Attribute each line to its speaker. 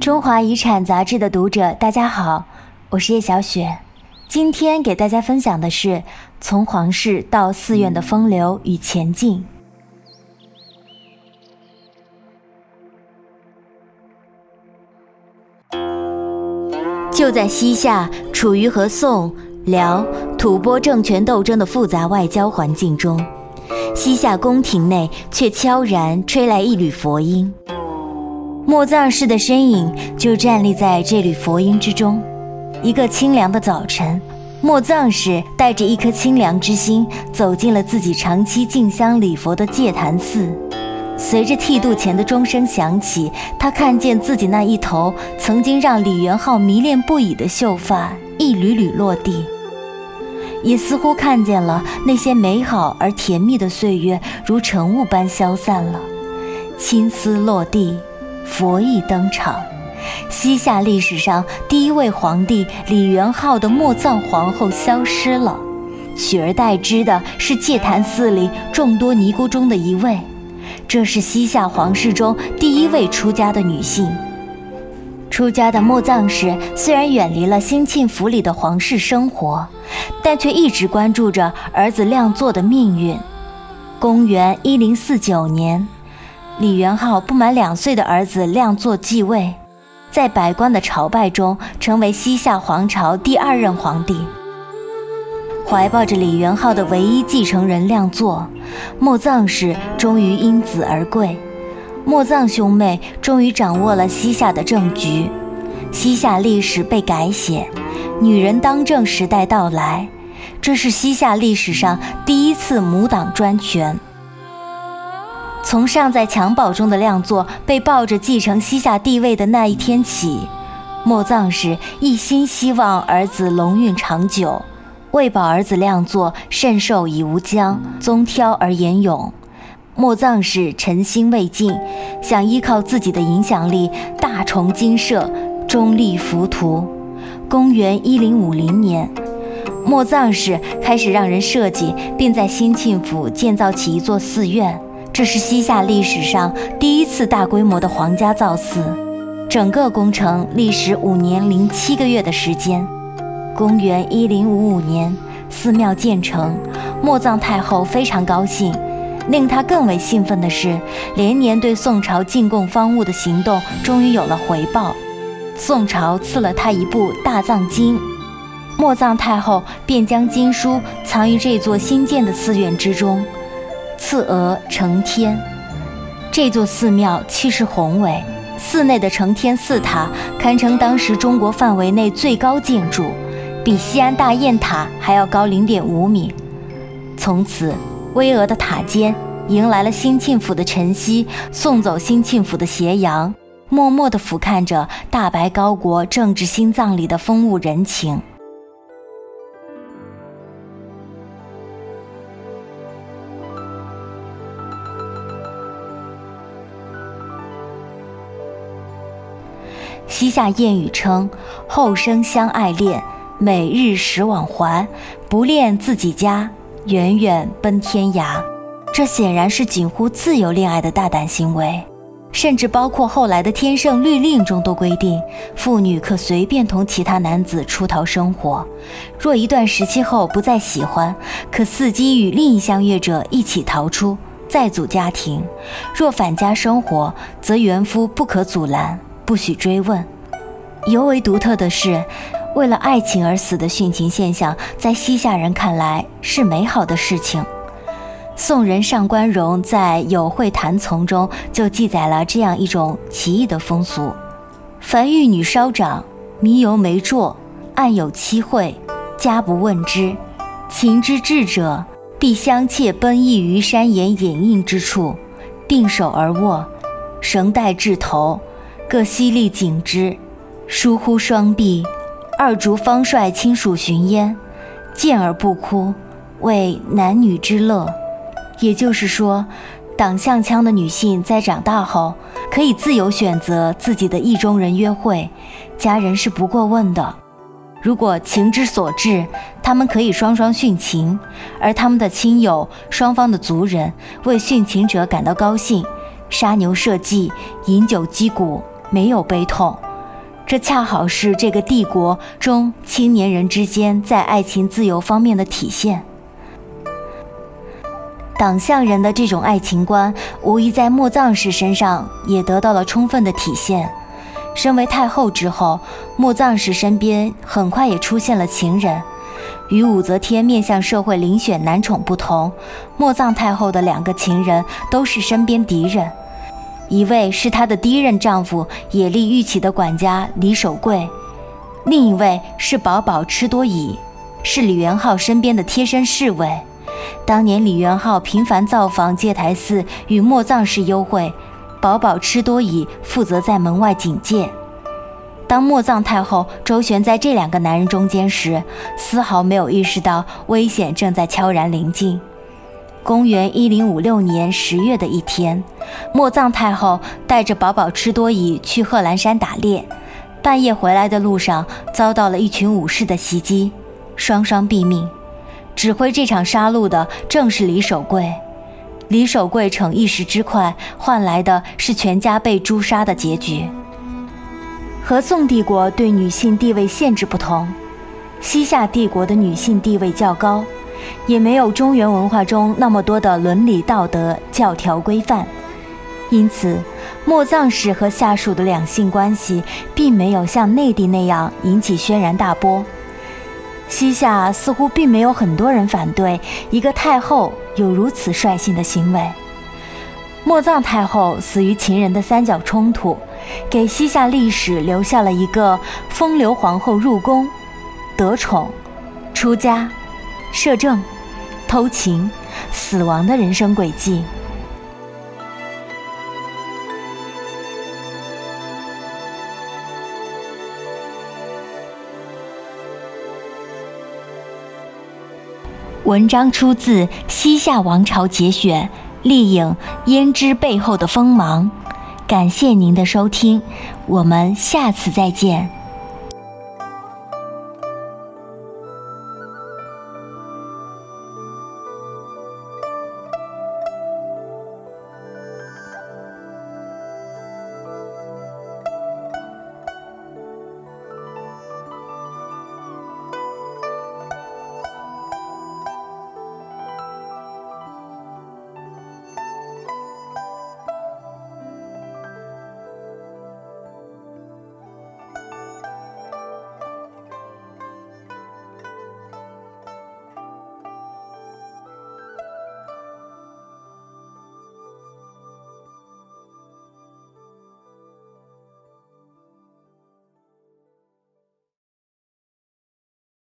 Speaker 1: 中华遗产杂志的读者，大家好，我是叶小雪。今天给大家分享的是从皇室到寺院的风流与前进。就在西夏处于和宋、辽、吐蕃政权斗争的复杂外交环境中，西夏宫廷内却悄然吹来一缕佛音。莫藏氏的身影就站立在这缕佛音之中。一个清凉的早晨，莫藏氏带着一颗清凉之心走进了自己长期敬香礼佛的戒坛寺。随着剃度前的钟声响起，他看见自己那一头曾经让李元昊迷恋不已的秀发一缕缕落地，也似乎看见了那些美好而甜蜜的岁月如晨雾般消散了。青丝落地，佛意登场。西夏历史上第一位皇帝李元昊的墓葬皇后消失了，取而代之的是戒坛寺里众多尼姑中的一位。这是西夏皇室中第一位出家的女性。出家的墓葬时虽然远离了兴庆府里的皇室生活，但却一直关注着儿子亮作的命运。公元一零四九年，李元昊不满两岁的儿子亮作继位，在百官的朝拜中成为西夏皇朝第二任皇帝。怀抱着李元昊的唯一继承人亮作，莫藏氏终于因子而贵。莫藏兄妹终于掌握了西夏的政局，西夏历史被改写，女人当政时代到来。这是西夏历史上第一次母党专权。从尚在襁褓中的亮作被抱着继承西夏帝位的那一天起，莫藏氏一心希望儿子龙运长久。为保儿子亮作甚寿以无疆，宗挑而言勇，莫藏氏诚心未尽，想依靠自己的影响力大重金社，终立浮屠。公元一零五零年，莫藏氏开始让人设计，并在兴庆府建造起一座寺院，这是西夏历史上第一次大规模的皇家造寺。整个工程历时五年零七个月的时间。公元一零五五年，寺庙建成，莫藏太后非常高兴。令她更为兴奋的是，连年对宋朝进贡方物的行动终于有了回报。宋朝赐了她一部大藏经，莫藏太后便将经书藏于这座新建的寺院之中。次额承天，这座寺庙气势宏伟，寺内的承天寺塔堪称当时中国范围内最高建筑。比西安大雁塔还要高零点五米。从此，巍峨的塔尖迎来了兴庆府的晨曦，送走兴庆府的斜阳，默默地俯瞰着大白高国政治心脏里的风物人情。西夏谚语称：“后生相爱恋。”每日十往还，不恋自己家，远远奔天涯。这显然是近乎自由恋爱的大胆行为，甚至包括后来的天圣律令中都规定，妇女可随便同其他男子出逃生活。若一段时期后不再喜欢，可伺机与另一相悦者一起逃出，再组家庭。若返家生活，则原夫不可阻拦，不许追问。尤为独特的是。为了爱情而死的殉情现象，在西夏人看来是美好的事情。宋人上官荣在《有会谈从》中就记载了这样一种奇异的风俗：凡玉女稍长，迷犹没着，暗有妻会，家不问之。情之至者，必相窃奔逸于山岩掩映之处，并手而握，绳带至头，各犀利颈之，疏忽双臂。二竹方率亲属寻焉，见而不哭，为男女之乐。也就是说，党项腔的女性在长大后可以自由选择自己的意中人约会，家人是不过问的。如果情之所至，他们可以双双殉情，而他们的亲友、双方的族人为殉情者感到高兴，杀牛设祭，饮酒击鼓，没有悲痛。这恰好是这个帝国中青年人之间在爱情自由方面的体现。党项人的这种爱情观，无疑在莫藏氏身上也得到了充分的体现。身为太后之后，莫藏氏身边很快也出现了情人。与武则天面向社会遴选男宠不同，莫藏太后的两个情人都是身边敌人。一位是她的第一任丈夫野利玉起的管家李守贵，另一位是宝宝吃多乙，是李元昊身边的贴身侍卫。当年李元昊频繁造访戒台寺与莫藏氏幽会，宝宝吃多乙负责在门外警戒。当莫藏太后周旋在这两个男人中间时，丝毫没有意识到危险正在悄然临近。公元一零五六年十月的一天，莫藏太后带着宝宝吃多乙去贺兰山打猎，半夜回来的路上遭到了一群武士的袭击，双双毙命。指挥这场杀戮的正是李守贵。李守贵逞一时之快，换来的是全家被诛杀的结局。和宋帝国对女性地位限制不同，西夏帝国的女性地位较高。也没有中原文化中那么多的伦理道德教条规范，因此，莫藏氏和下属的两性关系并没有像内地那样引起轩然大波。西夏似乎并没有很多人反对一个太后有如此率性的行为。莫藏太后死于秦人的三角冲突，给西夏历史留下了一个风流皇后入宫、得宠、出家。摄政、偷情、死亡的人生轨迹。文章出自《西夏王朝节选》，丽影胭脂背后的锋芒。感谢您的收听，我们下次再见。